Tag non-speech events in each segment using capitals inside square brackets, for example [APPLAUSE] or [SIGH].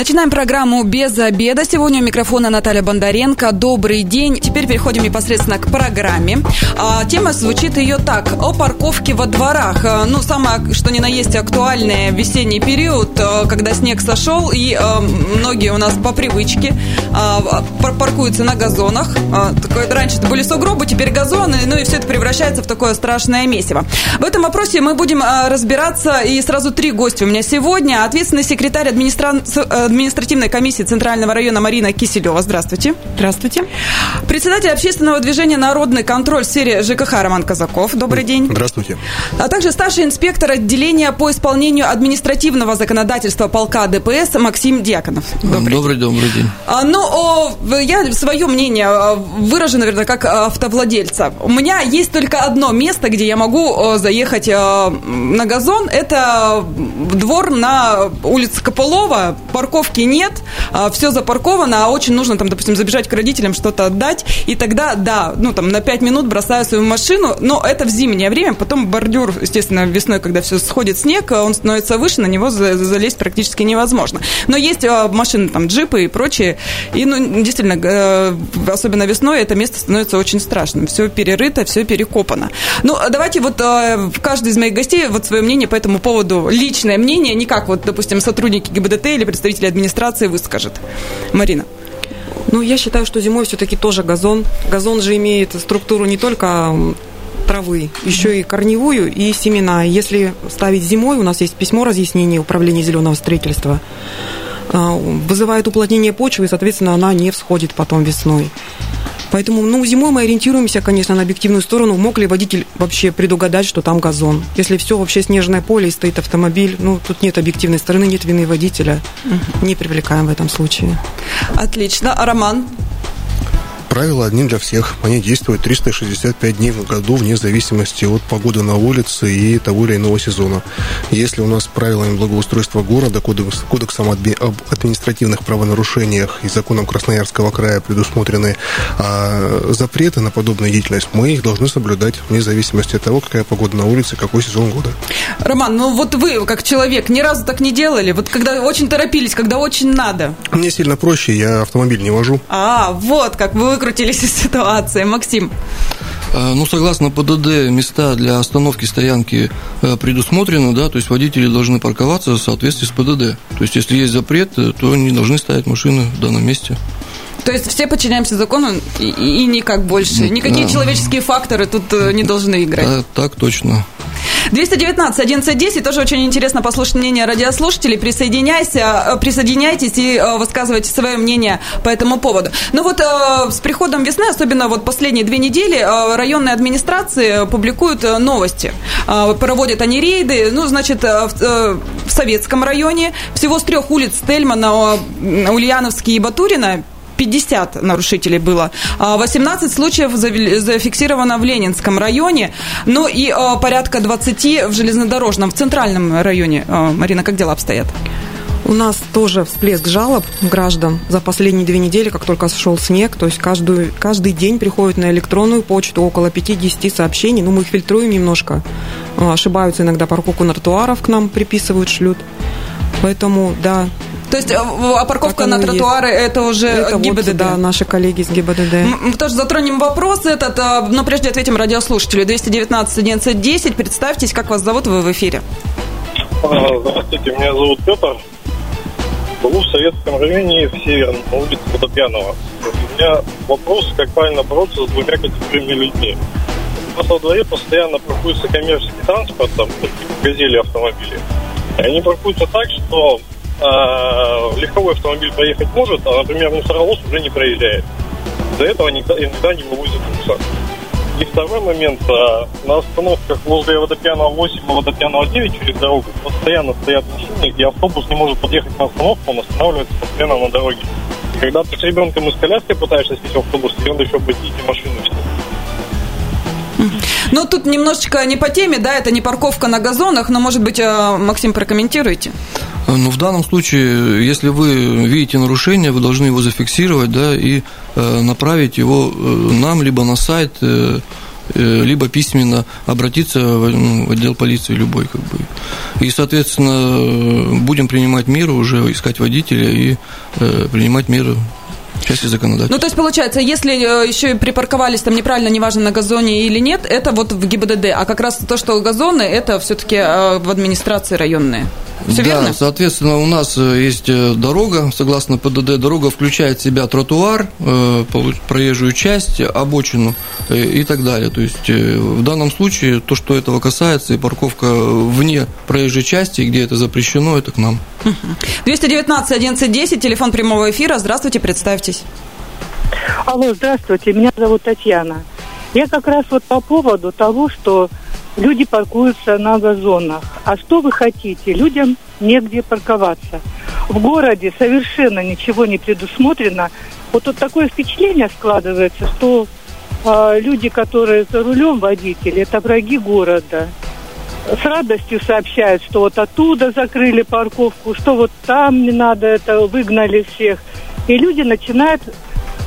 Начинаем программу «Без обеда». Сегодня у микрофона Наталья Бондаренко. Добрый день. Теперь переходим непосредственно к программе. А, тема звучит ее так. О парковке во дворах. А, ну, самое, что ни на есть, актуальное весенний период, а, когда снег сошел, и многие у нас по привычке паркуются на газонах. Раньше это были сугробы, теперь газоны, ну и все это превращается в такое страшное месиво. В этом вопросе мы будем разбираться, и сразу три гостя у меня сегодня. Ответственный секретарь администрации административной комиссии Центрального района Марина Киселева. Здравствуйте. Здравствуйте. Председатель общественного движения «Народный контроль» в сфере ЖКХ Роман Казаков. Добрый день. Здравствуйте. А также старший инспектор отделения по исполнению административного законодательства полка ДПС Максим Дьяконов. Добрый, добрый, день. добрый день. А, ну, о, я свое мнение а, выражу, наверное, как автовладельца. У меня есть только одно место, где я могу заехать на газон. Это двор на улице Копылова, парковка парковки нет, а, все запарковано, а очень нужно там, допустим, забежать к родителям, что-то отдать, и тогда, да, ну там на 5 минут бросаю свою машину, но это в зимнее время, потом бордюр, естественно, весной, когда все сходит снег, он становится выше, на него залезть практически невозможно. Но есть а, машины, там, джипы и прочие, и, ну, действительно, э, особенно весной это место становится очень страшным, все перерыто, все перекопано. Ну, давайте вот каждый из моих гостей вот свое мнение по этому поводу, личное мнение, не как вот, допустим, сотрудники ГИБДТ или представители администрации выскажет. Марина. Ну, я считаю, что зимой все-таки тоже газон. Газон же имеет структуру не только травы, еще и корневую и семена. Если ставить зимой, у нас есть письмо разъяснения Управления зеленого строительства, а, вызывает уплотнение почвы, и, соответственно, она не всходит потом весной. Поэтому, ну, зимой мы ориентируемся, конечно, на объективную сторону. Мог ли водитель вообще предугадать, что там газон? Если все вообще снежное поле и стоит автомобиль, ну, тут нет объективной стороны, нет вины водителя. Не привлекаем в этом случае. Отлично. А Роман, Правила одни для всех. Они действуют 365 дней в году, вне зависимости от погоды на улице и того или иного сезона. Если у нас правилами благоустройства города, кодексом об административных правонарушениях и законом Красноярского края предусмотрены а, запреты на подобную деятельность, мы их должны соблюдать вне зависимости от того, какая погода на улице, какой сезон года. Роман, ну вот вы, как человек, ни разу так не делали? Вот когда очень торопились, когда очень надо? Мне сильно проще, я автомобиль не вожу. А, вот как вы выкрутились из ситуации. Максим. А, ну, согласно ПДД, места для остановки стоянки э, предусмотрены, да, то есть водители должны парковаться в соответствии с ПДД. То есть, если есть запрет, э, то они должны ставить машины в данном месте. То есть все подчиняемся закону и, и никак больше. Никакие да. человеческие факторы тут э, не должны играть. Да, так точно. 219 1110 тоже очень интересно послушать мнение радиослушателей. Присоединяйся, э, присоединяйтесь и э, высказывайте свое мнение по этому поводу. Ну вот с приходом весны, особенно вот последние две недели, районные администрации публикуют новости. Проводят они рейды, ну, значит, в Советском районе всего с трех улиц Тельмана, Ульяновский и Батурина 50 нарушителей было. 18 а, случаев зафиксировано в Ленинском районе, ну и а, порядка 20 в железнодорожном, в центральном районе. А, Марина, как дела обстоят? У нас тоже всплеск жалоб граждан за последние две недели, как только сошел снег. То есть каждую, каждый день приходит на электронную почту около 50 сообщений. Ну, мы их фильтруем немножко. Ошибаются иногда парковку на к нам приписывают, шлют. Поэтому, да, то есть э, а парковка на тротуары есть. это уже это ГИБДД? Вот, да, наши коллеги из ГИБДД. Мы тоже затронем вопрос этот, э, но прежде ответим радиослушателю. 219 11 Представьтесь, как вас зовут, вы в эфире. А, здравствуйте, меня зовут Петр. Живу в Советском районе в Северном, на улице Водопьянова. У меня вопрос, как правильно бороться с двумя категориями людьми. У нас во дворе постоянно паркуется коммерческий транспорт, там, газели автомобили. И они паркуются так, что э, легковой автомобиль проехать может, а, например, мусоровоз уже не проезжает. Из-за этого никогда, иногда не вывозят мусор. И второй момент, э, на остановках возле Водопьянова 8 и Водопьянова 9 через дорогу постоянно стоят машины, где автобус не может подъехать на остановку, он останавливается постоянно на дороге. И когда ты с ребенком из коляски пытаешься сесть в автобус, тебе надо еще эти машины. Ну, тут немножечко не по теме, да, это не парковка на газонах, но, может быть, э, Максим, прокомментируйте. Ну, в данном случае, если вы видите нарушение, вы должны его зафиксировать, да, и э, направить его э, нам, либо на сайт, э, э либо письменно обратиться в, ну, в отдел полиции любой, как бы. И, соответственно, будем принимать меры уже, искать водителя и э, принимать меры части законодательства. Ну, то есть, получается, если э, еще и припарковались там неправильно, неважно, на газоне или нет, это вот в ГИБДД. А как раз то, что газоны, это все-таки э, в администрации районные. Все да, верно? соответственно, у нас э, есть дорога, согласно ПДД, дорога включает в себя тротуар, проезжую часть, обочину и так далее. То есть, в данном случае, то, что этого касается, и парковка вне проезжей части, где это запрещено, это к нам. 219 1110, телефон прямого эфира. Здравствуйте, представьте представьтесь. Алло, здравствуйте, меня зовут Татьяна. Я как раз вот по поводу того, что люди паркуются на газонах. А что вы хотите? Людям негде парковаться. В городе совершенно ничего не предусмотрено. Вот тут такое впечатление складывается, что э, люди, которые за рулем водители, это враги города. С радостью сообщают, что вот оттуда закрыли парковку, что вот там не надо, это выгнали всех. И люди начинают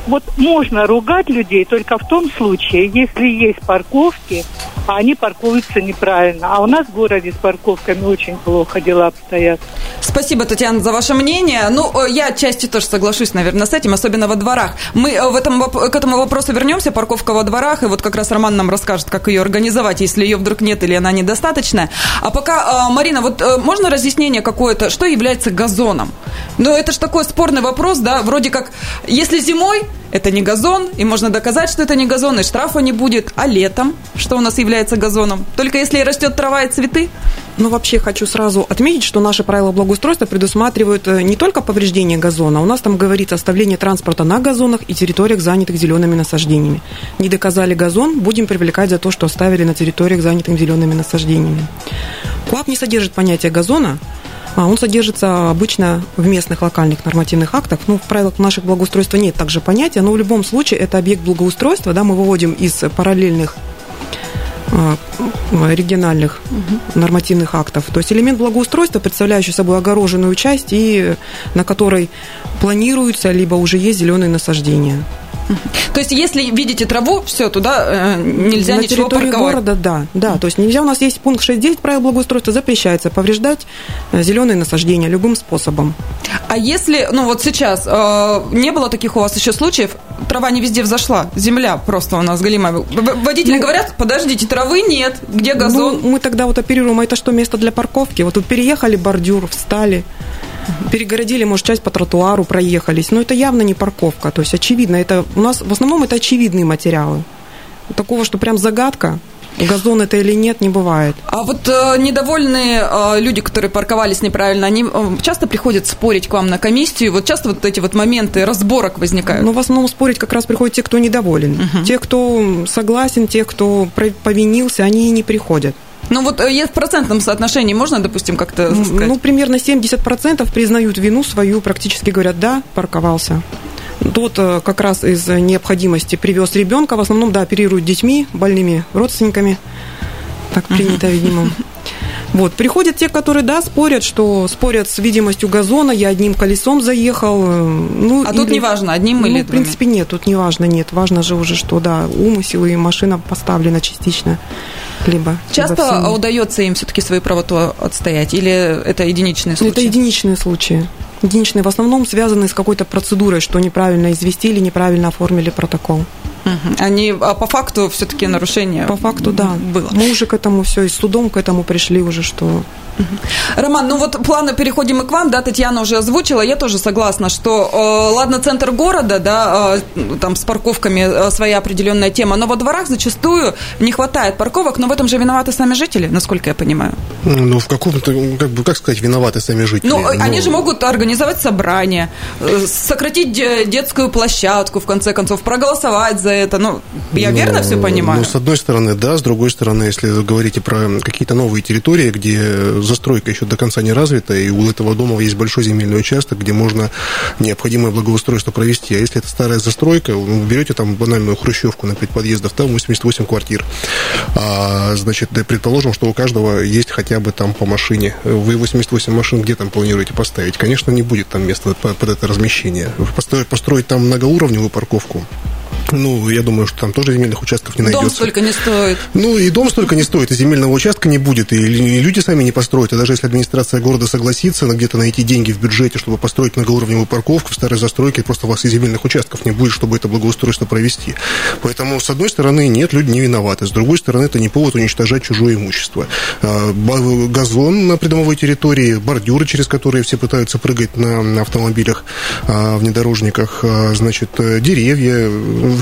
вот можно ругать людей только в том случае, если есть парковки, а они паркуются неправильно. А у нас в городе с парковками очень плохо дела обстоят. Спасибо, Татьяна, за ваше мнение. Ну, э, я отчасти тоже соглашусь, наверное, с этим, особенно во дворах. Мы э, в этом, к этому вопросу вернемся, парковка во дворах, и вот как раз Роман нам расскажет, как ее организовать, если ее вдруг нет или она недостаточная. А пока, э, Марина, вот можно разъяснение какое-то, что является газоном? Ну, это же такой спорный вопрос, да, вроде как, если зимой это не газон, и можно доказать, что это не газон, и штрафа не будет. А летом, что у нас является газоном? Только если растет трава и цветы? Ну, вообще хочу сразу отметить, что наши правила благоустройства предусматривают э, не только повреждение газона, у нас там говорится оставление транспорта на газонах и территориях, занятых зелеными насаждениями. Не доказали газон, будем привлекать за то, что оставили на территориях, занятых зелеными насаждениями. КУАП не содержит понятия газона, он содержится обычно в местных локальных нормативных актах. Ну, в правилах наших благоустройства нет также понятия, но в любом случае это объект благоустройства, да, мы выводим из параллельных а, региональных нормативных актов. То есть элемент благоустройства, представляющий собой огороженную часть, и на которой планируются, либо уже есть зеленые насаждения. [LAUGHS] То есть, если видите траву, все, туда э, нельзя На ничего территории парковать. города, да, да. То есть нельзя, у нас есть пункт 6.9 правил благоустройства, запрещается повреждать э, зеленые насаждения любым способом. А если, ну вот сейчас, э, не было таких у вас еще случаев, трава не везде взошла, земля просто у нас голимая. Водители ну, говорят, подождите, травы нет, где газон? Ну, мы тогда вот оперируем, а это что, место для парковки? Вот тут переехали бордюр, встали, перегородили, может, часть по тротуару проехались. Но это явно не парковка. То есть, очевидно, это у нас в основном это очевидные материалы. Такого, что прям загадка, газон это или нет, не бывает. А вот э, недовольные э, люди, которые парковались неправильно, они э, часто приходят спорить к вам на комиссию. Вот часто вот эти вот моменты разборок возникают. Ну, в основном спорить как раз приходят те, кто недоволен. Угу. Те, кто согласен, те, кто повинился, они не приходят. Ну вот э, в процентном соотношении можно, допустим, как-то сказать? Ну, примерно 70% признают вину свою, практически говорят, да, парковался. Тот э, как раз из необходимости привез ребенка, в основном, да, оперируют детьми, больными родственниками. Так принято, видимо. Вот, приходят те, которые, да, спорят, что спорят с видимостью газона, я одним колесом заехал. Э, ну, а или, тут не важно, одним ну, или в принципе, нет, тут не важно, нет. Важно же уже, что, да, умысел и машина поставлена частично. Либо, Часто либо удается им все-таки свою правоту отстоять, или это единичные случаи? Это единичные случаи. Единичные в основном связаны с какой-то процедурой, что неправильно известили, неправильно оформили протокол. Они, а по факту все-таки нарушение По факту, да. Было. Мы уже к этому все, и с судом к этому пришли уже, что Роман, ну вот планы переходим и к вам, да, Татьяна уже озвучила, я тоже согласна, что, э, ладно, центр города, да, э, там с парковками э, своя определенная тема, но во дворах зачастую не хватает парковок, но в этом же виноваты сами жители, насколько я понимаю. Ну, в каком-то, как бы, как сказать, виноваты сами жители. Ну, но... они же могут организовать собрание, э, сократить детскую площадку, в конце концов, проголосовать за это, ну, я но, верно все понимаю? Ну, с одной стороны, да, с другой стороны, если вы говорите про какие-то новые территории, где застройка еще до конца не развита, и у этого дома есть большой земельный участок, где можно необходимое благоустройство провести. А если это старая застройка, вы берете там банальную хрущевку на 5 подъездов, там 88 квартир. А, значит, предположим, что у каждого есть хотя бы там по машине. Вы 88 машин где там планируете поставить? Конечно, не будет там места под это размещение. Построить, построить там многоуровневую парковку, ну, я думаю, что там тоже земельных участков не найдется. Дом столько не стоит. Ну, и дом столько не стоит, и земельного участка не будет, и люди сами не построят. И даже если администрация города согласится где-то найти деньги в бюджете, чтобы построить многоуровневую парковку в старой застройке, просто у вас и земельных участков не будет, чтобы это благоустройство провести. Поэтому, с одной стороны, нет, люди не виноваты. С другой стороны, это не повод уничтожать чужое имущество. А, газон на придомовой территории, бордюры, через которые все пытаются прыгать на автомобилях, а, внедорожниках, а, значит, деревья,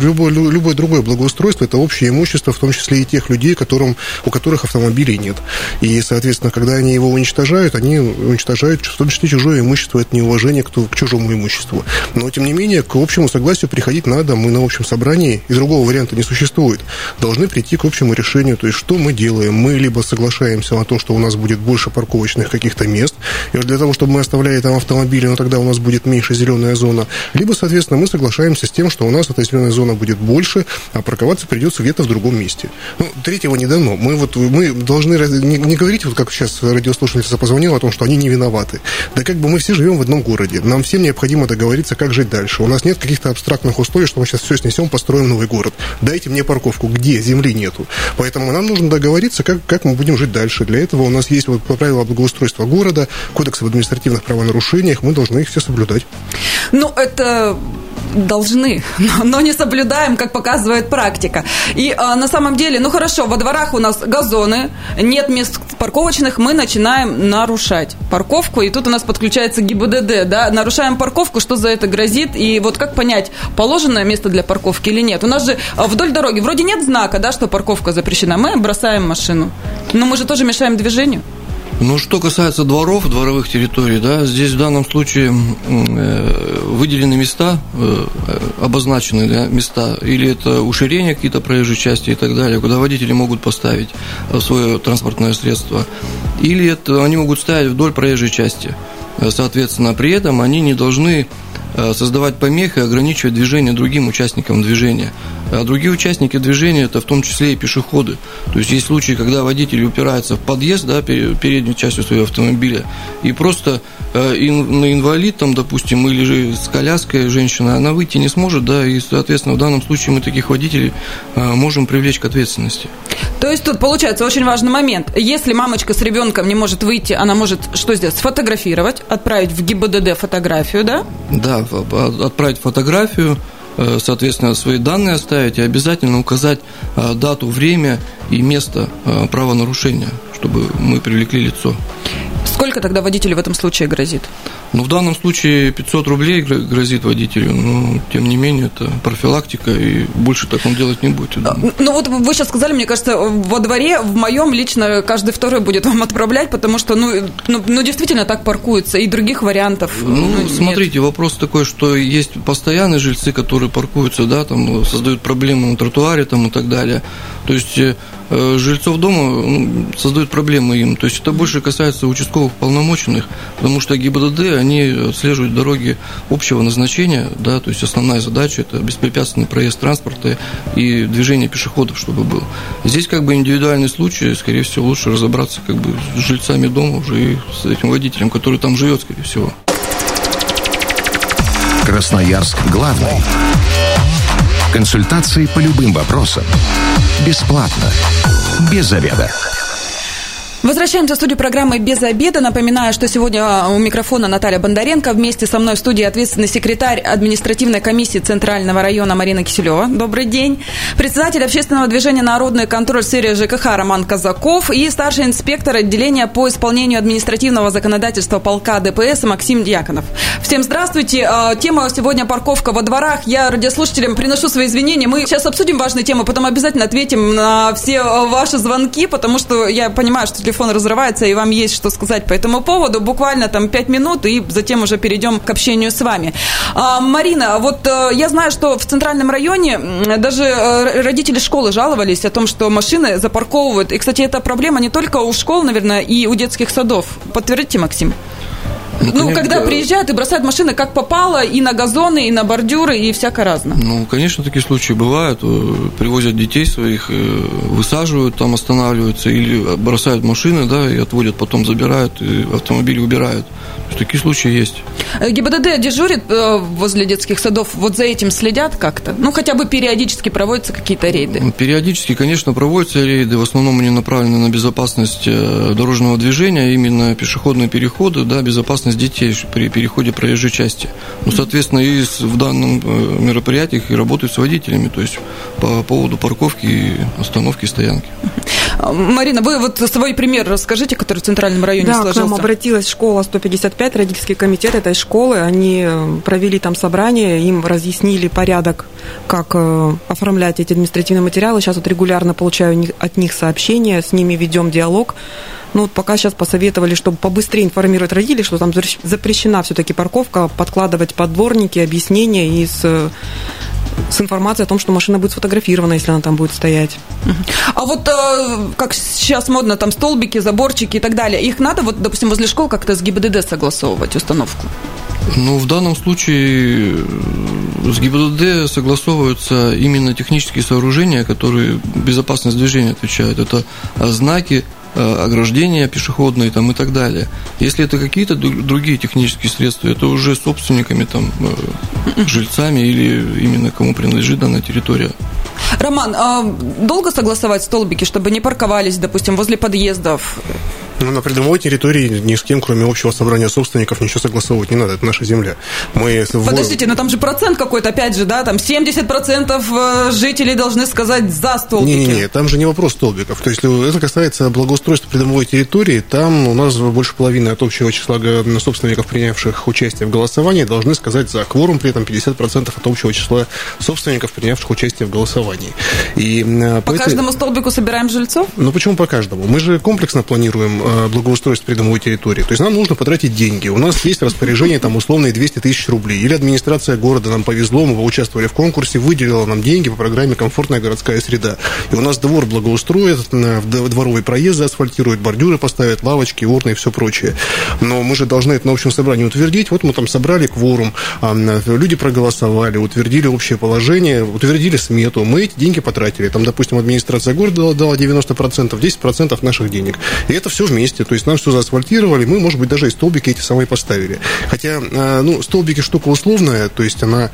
любое, любое другое благоустройство – это общее имущество, в том числе и тех людей, которым, у которых автомобилей нет. И, соответственно, когда они его уничтожают, они уничтожают в том числе чужое имущество, это неуважение к, к чужому имуществу. Но, тем не менее, к общему согласию приходить надо. Мы на общем собрании, и другого варианта не существует, должны прийти к общему решению. То есть, что мы делаем? Мы либо соглашаемся на то, что у нас будет больше парковочных каких-то мест, и для того, чтобы мы оставляли там автомобили, но тогда у нас будет меньше зеленая зона, либо, соответственно, мы соглашаемся с тем, что у нас эта зеленая зона зона будет больше, а парковаться придется где-то в другом месте. Ну, третьего не дано. Мы, вот, мы должны не, не говорить, вот как сейчас радиослушательница позвонила, о том, что они не виноваты. Да как бы мы все живем в одном городе. Нам всем необходимо договориться, как жить дальше. У нас нет каких-то абстрактных условий, что мы сейчас все снесем, построим новый город. Дайте мне парковку. Где? Земли нету. Поэтому нам нужно договориться, как, как мы будем жить дальше. Для этого у нас есть вот правила благоустройства города, кодекс об административных правонарушениях. Мы должны их все соблюдать. Ну, это должны, но не соблюдаем, как показывает практика. И а, на самом деле, ну хорошо, во дворах у нас газоны, нет мест парковочных, мы начинаем нарушать парковку, и тут у нас подключается ГИБДД, да, нарушаем парковку, что за это грозит, и вот как понять, положенное место для парковки или нет. У нас же а, вдоль дороги вроде нет знака, да, что парковка запрещена, мы бросаем машину, но мы же тоже мешаем движению. Ну, что касается дворов, дворовых территорий, да, здесь в данном случае э, выделены места, э, обозначены да, места, или это уширение какие-то проезжей части и так далее, куда водители могут поставить э, свое транспортное средство, или это они могут стоять вдоль проезжей части. Соответственно, при этом они не должны создавать помехи ограничивать движение другим участникам движения. А другие участники движения это в том числе и пешеходы. То есть есть случаи, когда водитель упирается в подъезд, да, передней частью своего автомобиля, и просто э, инвалид, там, допустим, или же с коляской женщина, она выйти не сможет, да, и, соответственно, в данном случае мы таких водителей э, можем привлечь к ответственности. То есть тут получается очень важный момент. Если мамочка с ребенком не может выйти, она может что сделать? Сфотографировать, отправить в ГИБДД фотографию, да? Да, отправить фотографию, соответственно, свои данные оставить и обязательно указать э, дату, время и место э, правонарушения, чтобы мы привлекли лицо. Сколько тогда водителю в этом случае грозит? Ну, в данном случае 500 рублей грозит водителю, но, тем не менее, это профилактика, и больше так он делать не будет. Ну, вот вы сейчас сказали, мне кажется, во дворе, в моем лично, каждый второй будет вам отправлять, потому что, ну, ну, ну действительно так паркуются, и других вариантов Ну, ну смотрите, нет. вопрос такой, что есть постоянные жильцы, которые паркуются, да, там, создают проблемы на тротуаре, там, и так далее. То есть э, Э, жильцов дома ну, создают проблемы им. То есть это больше касается участковых полномоченных, потому что ГИБДД, они отслеживают дороги общего назначения, да, то есть основная задача – это беспрепятственный проезд транспорта и движение пешеходов, чтобы был. Здесь как бы индивидуальный случай, скорее всего, лучше разобраться как бы с жильцами дома уже и с этим водителем, который там живет, скорее всего. Красноярск главный. Консультации по любым вопросам. Бесплатно. Без заведа. Возвращаемся в студию программы «Без обеда». Напоминаю, что сегодня а, у микрофона Наталья Бондаренко. Вместе со мной в студии ответственный секретарь административной комиссии Центрального района Марина Киселева. Добрый день. Председатель общественного движения «Народный контроль» сфере ЖКХ Роман Казаков и старший инспектор отделения по исполнению административного законодательства полка ДПС Максим Дьяконов. Всем здравствуйте. А, тема сегодня парковка во дворах. Я радиослушателям приношу свои извинения. Мы сейчас обсудим важные темы, потом обязательно ответим на все ваши звонки, потому что я понимаю, что телефон разрывается, и вам есть что сказать по этому поводу. Буквально там 5 минут, и затем уже перейдем к общению с вами. А, Марина, вот э, я знаю, что в центральном районе даже э, родители школы жаловались о том, что машины запарковывают. И, кстати, это проблема не только у школ, наверное, и у детских садов. Подтвердите, Максим? Ну, ну когда приезжают и бросают машины как попало, и на газоны, и на бордюры, и всякое разное. Ну, конечно, такие случаи бывают. Э, привозят детей своих, э, высаживают, там останавливаются, или бросают машины, да, и отводят, потом забирают, и автомобили убирают. Такие случаи есть. Э, ГИБДД дежурит возле детских садов, вот за этим следят как-то? Ну, хотя бы периодически проводятся какие-то рейды? Ну, периодически, конечно, проводятся рейды. В основном они направлены на безопасность дорожного движения, именно пешеходные переходы, да, безопасность безопасность детей при переходе проезжей части. Ну, соответственно, и в данном э, мероприятиях и работают с водителями, то есть по поводу парковки, остановки, стоянки. Марина, вы вот свой пример расскажите, который в Центральном районе да, сложился. к нам обратилась школа 155, родительский комитет этой школы. Они э, провели там собрание, им разъяснили порядок, как э, оформлять эти административные материалы. Сейчас вот регулярно получаю от них сообщения, с ними ведем диалог. Ну, вот пока сейчас посоветовали, чтобы побыстрее информировать родителей, что там запрещена все-таки парковка, подкладывать подборники, объяснения и с с информацией о том, что машина будет сфотографирована, если она там будет стоять. А вот э, как сейчас модно, там столбики, заборчики и так далее, их надо, вот, допустим, возле школ как-то с ГИБДД согласовывать установку? Ну, в данном случае с ГИБДД согласовываются именно технические сооружения, которые безопасность движения отвечают. Это знаки, Э, ограждения пешеходные там, и так далее. Если это какие-то другие технические средства, это уже собственниками, там, э, жильцами или именно кому принадлежит данная территория. Роман, а долго согласовать столбики, чтобы не парковались, допустим, возле подъездов? Ну, на придомовой территории ни с кем, кроме общего собрания собственников, ничего согласовывать не надо. Это наша земля. Мы Подождите, но там же процент какой-то, опять же, да? Там 70% э, жителей должны сказать за столбики. Не-не-не, там же не вопрос столбиков. То есть, это касается благоустройства придомовой территории. Там у нас больше половины от общего числа собственников, принявших участие в голосовании, должны сказать за. Кворум при этом 50% от общего числа собственников, принявших участие в голосовании. И э, по, по этой... каждому столбику собираем жильцов? Ну, почему по каждому? Мы же комплексно планируем э, Э, благоустройства придомовой территории. То есть нам нужно потратить деньги. У нас есть распоряжение, там, условные 200 тысяч рублей. Или администрация города нам повезло, мы участвовали в конкурсе, выделила нам деньги по программе «Комфортная городская среда». И у нас двор благоустроит, дворовый проезд заасфальтирует, бордюры поставят, лавочки, урны и все прочее. Но мы же должны это на общем собрании утвердить. Вот мы там собрали кворум, люди проголосовали, утвердили общее положение, утвердили смету. Мы эти деньги потратили. Там, допустим, администрация города дала 90%, 10% наших денег. И это все вместе месте. То есть нам все заасфальтировали, мы, может быть, даже и столбики эти самые поставили. Хотя, а, ну, столбики штука условная, то есть она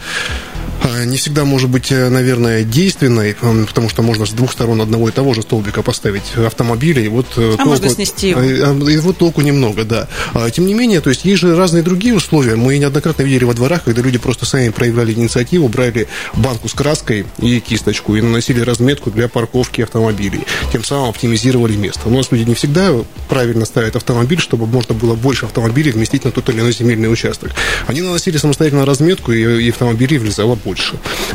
не всегда может быть, э, наверное, действенной, потому что можно с двух сторон одного и того же столбика поставить автомобили, и вот э, а толку, можно снести его. Э, и вот толку немного, да. Тем не менее, то есть есть же разные другие условия. Мы неоднократно видели во дворах, когда люди просто сами проявляли инициативу, брали банку с краской и кисточку и наносили разметку для парковки автомобилей. Тем самым оптимизировали место. У нас люди не всегда правильно ставят автомобиль, чтобы можно было больше автомобилей вместить на тот или иной земельный участок. Они наносили самостоятельно разметку, и, и автомобилей влезало больше.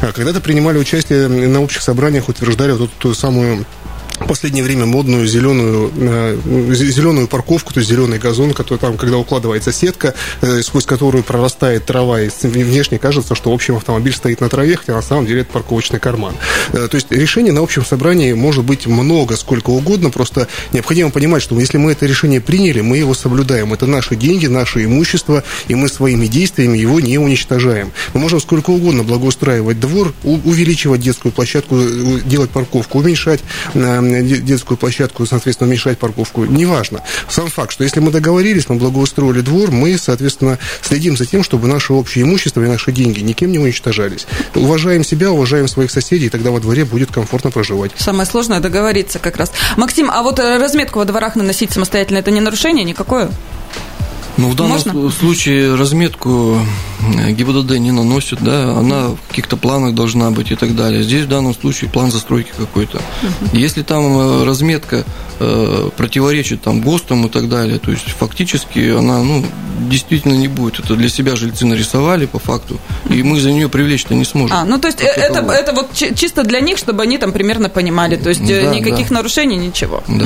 А когда-то принимали участие на общих собраниях, утверждали вот эту самую в последнее время модную зеленую, э, зеленую парковку, то есть зеленый газон, который там, когда укладывается сетка, э, сквозь которую прорастает трава, и внешне кажется, что, в общем, автомобиль стоит на траве, хотя на самом деле это парковочный карман. Э, то есть решений на общем собрании может быть много, сколько угодно, просто необходимо понимать, что если мы это решение приняли, мы его соблюдаем. Это наши деньги, наше имущество, и мы своими действиями его не уничтожаем. Мы можем сколько угодно благоустраивать двор, увеличивать детскую площадку, делать парковку, уменьшать детскую площадку, соответственно, уменьшать парковку, неважно. Сам факт, что если мы договорились, мы благоустроили двор, мы, соответственно, следим за тем, чтобы наше общее имущество и наши деньги никем не уничтожались. Уважаем себя, уважаем своих соседей, и тогда во дворе будет комфортно проживать. Самое сложное договориться как раз. Максим, а вот э, разметку во дворах наносить самостоятельно, это не нарушение никакое? Ну, в данном Можно? случае разметку ГИБДД не наносит, да, она в каких-то планах должна быть и так далее. Здесь в данном случае план застройки какой-то. Если там э, разметка э, противоречит там ГОСТам и так далее, то есть фактически она, ну, действительно не будет. Это для себя жильцы нарисовали по факту, и мы за нее привлечь-то не сможем. А, ну то есть это, это вот чисто для них, чтобы они там примерно понимали, то есть да, никаких да. нарушений, ничего. Да.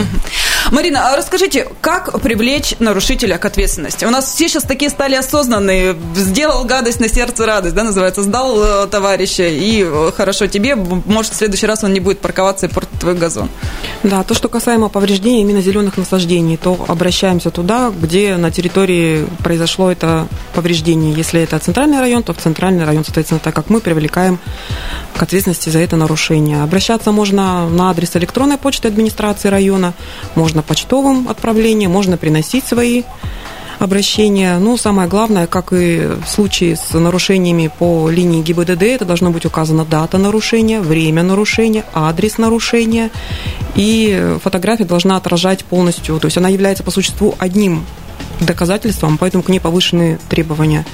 Марина, а расскажите, как привлечь нарушителя к ответственности? У нас все сейчас такие стали осознанные, сделал гадость на сердце радость, да, называется, сдал э, товарища, и э, хорошо тебе, может, в следующий раз он не будет парковаться и портить твой газон. Да, то, что касаемо повреждения именно зеленых насаждений, то обращаемся туда, где на территории произошло это повреждение. Если это центральный район, то в центральный район, соответственно, так как мы привлекаем к ответственности за это нарушение. Обращаться можно на адрес электронной почты администрации района, можно почтовым отправлением, можно приносить свои обращения. Ну, самое главное, как и в случае с нарушениями по линии ГИБДД, это должно быть указана дата нарушения, время нарушения, адрес нарушения, и фотография должна отражать полностью, то есть она является по существу одним доказательством, поэтому к ней повышенные требования.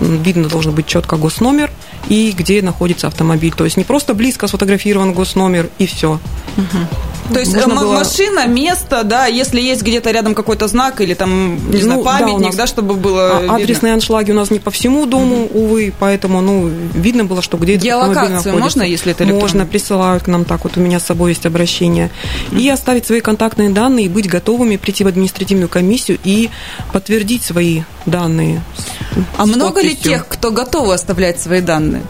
Видно должен быть четко госномер и где находится автомобиль. То есть не просто близко сфотографирован госномер и все. Угу. То есть Можно было... машина, место, да, если есть где-то рядом какой-то знак или там, не ну, знаю, памятник, да, нас... да, чтобы было а, Адресные аншлаги у нас не по всему дому, mm увы, поэтому, ну, видно было, что где-то Геолокацию можно, если это электронно? Можно, присылают к нам так, вот у меня с собой есть обращение. mm И оставить свои контактные данные, и быть готовыми прийти в административную комиссию и подтвердить свои данные. А много ли тех, кто готовы оставлять свои данные?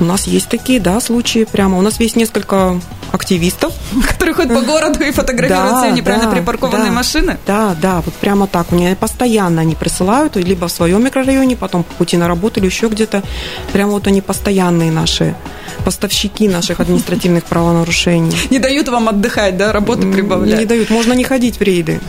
У нас есть такие, да, случаи прямо. У нас есть несколько активистов. [LAUGHS] Которые ходят по городу и фотографируют да, неправильно да, припаркованные да, машины? Да, да, вот прямо так. У меня постоянно они присылают, либо в своем микрорайоне, потом по пути на работу или еще где-то. Прямо вот они постоянные наши поставщики наших административных правонарушений. Не дают вам отдыхать, да, работы прибавляют? Не дают, можно не ходить в рейды.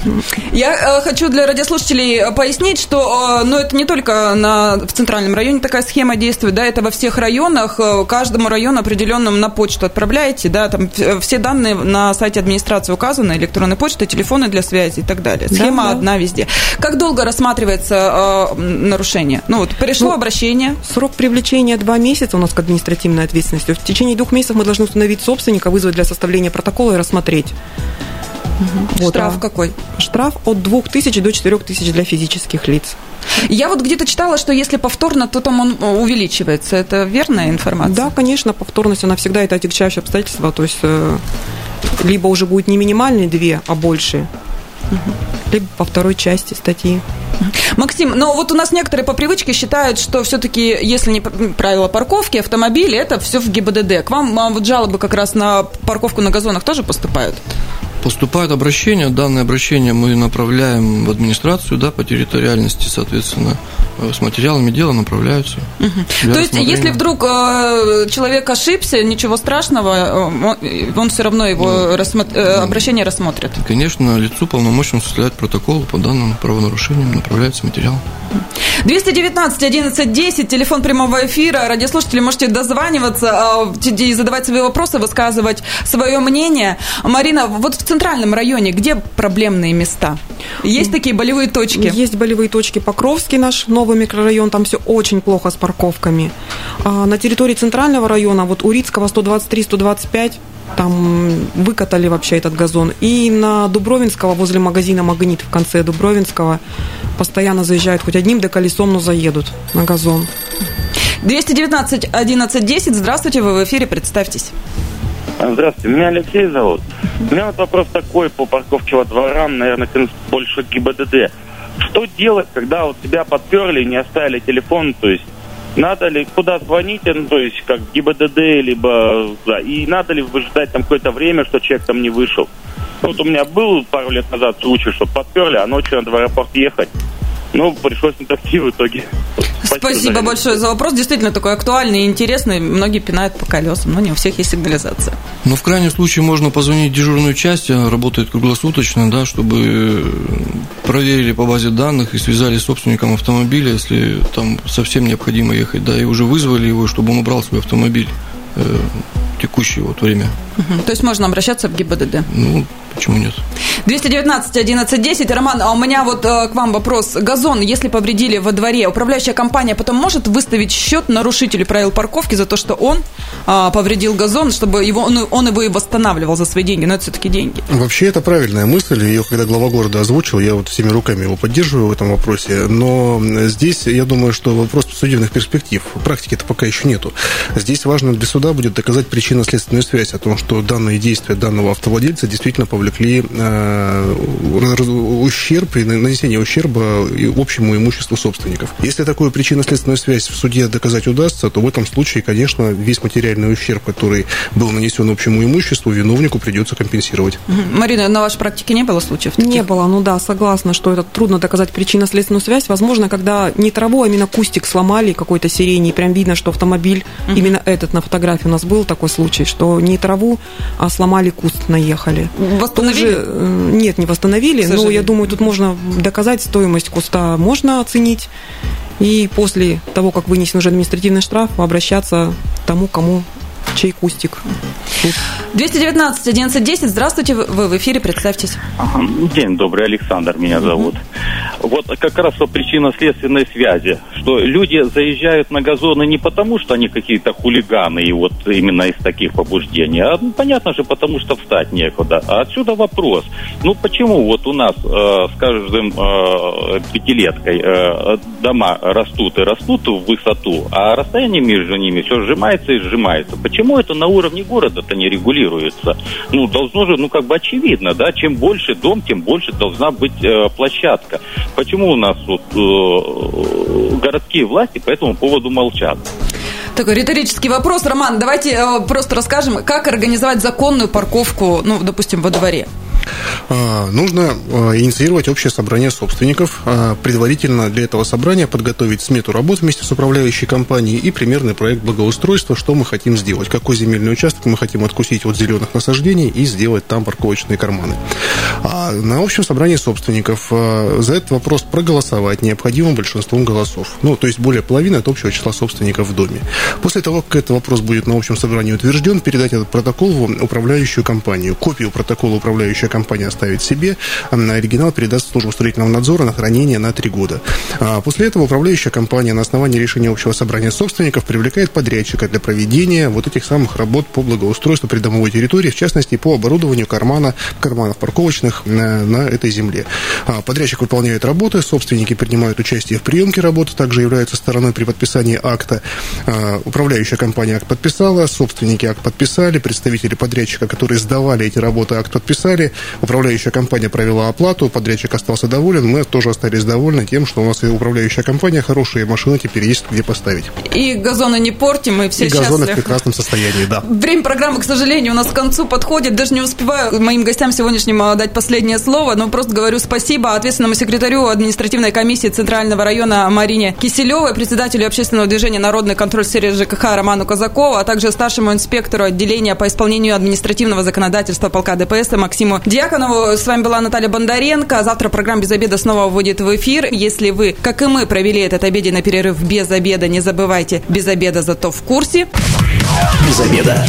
Я э, хочу для радиослушателей э, пояснить, что э, ну, это не только на, в центральном районе такая схема действует, да, это во всех районах, каждому району определенному на почту отправляете, да, там все данные на сайте администрации указаны, электронная почта, телефоны для связи и так далее. Схема да, да. одна везде. Как долго рассматривается э, нарушение? Ну вот пришло ну, обращение. Срок привлечения два месяца у нас к административной ответственности. В течение двух месяцев мы должны установить собственника, вызвать для составления протокола и рассмотреть. Угу. Вот, Штраф а какой? Штраф от 2000 до 4000 для физических лиц. Я вот где-то читала, что если повторно, то там он э, увеличивается. Это верная информация? Да, конечно, повторность, она всегда это отягчающее обстоятельство. То есть э, либо уже будет не минимальные две, а больше, либо по второй части статьи. Максим, но вот у нас некоторые по привычке считают, что все-таки, если не правила парковки, автомобили, это все в ГИБДД. К вам а вот жалобы как раз на парковку на газонах тоже поступают? Поступают обращения, данное обращение мы направляем в администрацию, да, по территориальности, соответственно, э, с материалами дела направляются. Угу. То есть, если вдруг э, человек ошибся, ничего страшного, э, он все равно его да. рассмо... э, обращение рассмотрит? Конечно, лицу полномочным составляет протокол по данным правонарушениям, направляется материал. 219 11 10, телефон прямого эфира. Радиослушатели можете дозваниваться а, и задавать свои вопросы, высказывать свое мнение. Марина, вот в центральном районе где проблемные места? Есть такие болевые точки? Есть болевые точки. Покровский наш новый микрорайон, там все очень плохо с парковками. А на территории центрального района, вот Урицкого 123-125, там выкатали вообще этот газон. И на Дубровинского, возле магазина «Магнит» в конце Дубровинского, постоянно заезжают хоть одним да колесом, но заедут на газон. 219 11 10. Здравствуйте, вы в эфире, представьтесь. Здравствуйте, меня Алексей зовут. У меня вот вопрос такой по парковке во дворам, наверное, больше ГИБДД. Что делать, когда вот тебя подперли и не оставили телефон, то есть надо ли куда звонить, ну, то есть как ГИБДД, либо да, и надо ли выжидать там какое-то время, что человек там не вышел. Вот у меня был пару лет назад случай, что подперли, а ночью надо в аэропорт ехать. Ну, пришлось на такси в итоге. Спасибо, Спасибо за большое за вопрос. Действительно такой актуальный и интересный. Многие пинают по колесам, но не у всех есть сигнализация. Ну, в крайнем случае можно позвонить в дежурную часть, она работает круглосуточно, да, чтобы проверили по базе данных и связали с собственником автомобиля, если там совсем необходимо ехать, да, и уже вызвали его, чтобы он убрал свой автомобиль э, текущее вот время. Угу. То есть можно обращаться в ГИБДД? Ну, почему нет? 219 11 10. Роман, а у меня вот э, к вам вопрос. Газон, если повредили во дворе, управляющая компания потом может выставить счет нарушителю правил парковки за то, что он э, повредил газон, чтобы его, он, он его и восстанавливал за свои деньги, но это все-таки деньги. Вообще это правильная мысль, ее когда глава города озвучил, я вот всеми руками его поддерживаю в этом вопросе, но здесь я думаю, что вопрос судебных перспектив, практики-то пока еще нету. Здесь важно для суда будет доказать причинно-следственную связь о том, что данные действия данного автовладельца действительно повлекли э, ущерб и нанесение ущерба общему имуществу собственников. Если такую причинно-следственную связь в суде доказать удастся, то в этом случае, конечно, весь материальный ущерб, который был нанесен общему имуществу, виновнику придется компенсировать. Марина, на вашей практике не было случаев? Таких? Не было, ну да, согласна, что это трудно доказать причинно-следственную связь. Возможно, когда не траву, а именно кустик сломали какой-то сирени, и прям видно, что автомобиль, угу. именно этот на фотографии у нас был такой случай, что не траву, а сломали куст, наехали. Восстановили? Тоже, э, нет, не восстановили, но я думаю, тут можно доказать стоимость куста, можно оценить. И после того, как вынесен уже административный штраф, обращаться к тому, кому чей кустик. 219 1110. Здравствуйте, вы в эфире, представьтесь. День добрый, Александр меня зовут. Вот как раз о причинно-следственной связи, что люди заезжают на газоны не потому, что они какие-то хулиганы и вот именно из таких побуждений, а ну, понятно же, потому что встать некуда. А отсюда вопрос, ну почему вот у нас э, с каждым э, пятилеткой э, дома растут и растут в высоту, а расстояние между ними все сжимается и сжимается. Почему это на уровне города-то не регулируется? Ну, должно же, ну, как бы очевидно, да, чем больше дом, тем больше должна быть э, площадка. Почему у нас вот э, городские власти по этому поводу молчат? Такой риторический вопрос. Роман, давайте э, просто расскажем, как организовать законную парковку, ну, допустим, во дворе. А, нужно а, инициировать общее собрание собственников, а, предварительно для этого собрания подготовить смету работ вместе с управляющей компанией и примерный проект благоустройства, что мы хотим сделать, какой земельный участок мы хотим откусить от зеленых насаждений и сделать там парковочные карманы. А на общем собрании собственников за этот вопрос проголосовать необходимым большинством голосов. Ну, то есть более половины от общего числа собственников в доме. После того, как этот вопрос будет на общем собрании утвержден, передать этот протокол в управляющую компанию. Копию протокола управляющая компания оставит себе, а оригинал передаст службу строительного надзора на хранение на три года. А после этого управляющая компания на основании решения общего собрания собственников привлекает подрядчика для проведения вот этих самых работ по благоустройству придомовой территории, в частности, по оборудованию кармана, карманов парковочных на, на этой земле. А подрядчик выполняет работы, собственники принимают участие в приемке работы, также являются стороной при подписании акта. Управляющая компания акт подписала, собственники акт подписали, представители подрядчика, которые сдавали эти работы, акт подписали, Управляющая компания провела оплату, подрядчик остался доволен, мы тоже остались довольны тем, что у нас и управляющая компания хорошие машины теперь есть где поставить. И газоны не портим, и все и счастливы. газоны в прекрасном состоянии, да. Время программы, к сожалению, у нас к концу подходит. Даже не успеваю моим гостям сегодняшним а, дать последнее слово, но просто говорю спасибо ответственному секретарю административной комиссии Центрального района Марине Киселевой, председателю общественного движения «Народный контроль сфере ЖКХ» Роману Казакову, а также старшему инспектору отделения по исполнению административного законодательства полка ДПС Максиму Дьяконову. С вами была Наталья Бондаренко. Завтра программа «Без обеда» снова выйдет в эфир. Если вы, как и мы, провели этот обеденный перерыв без обеда, не забывайте, без обеда зато в курсе. Без обеда.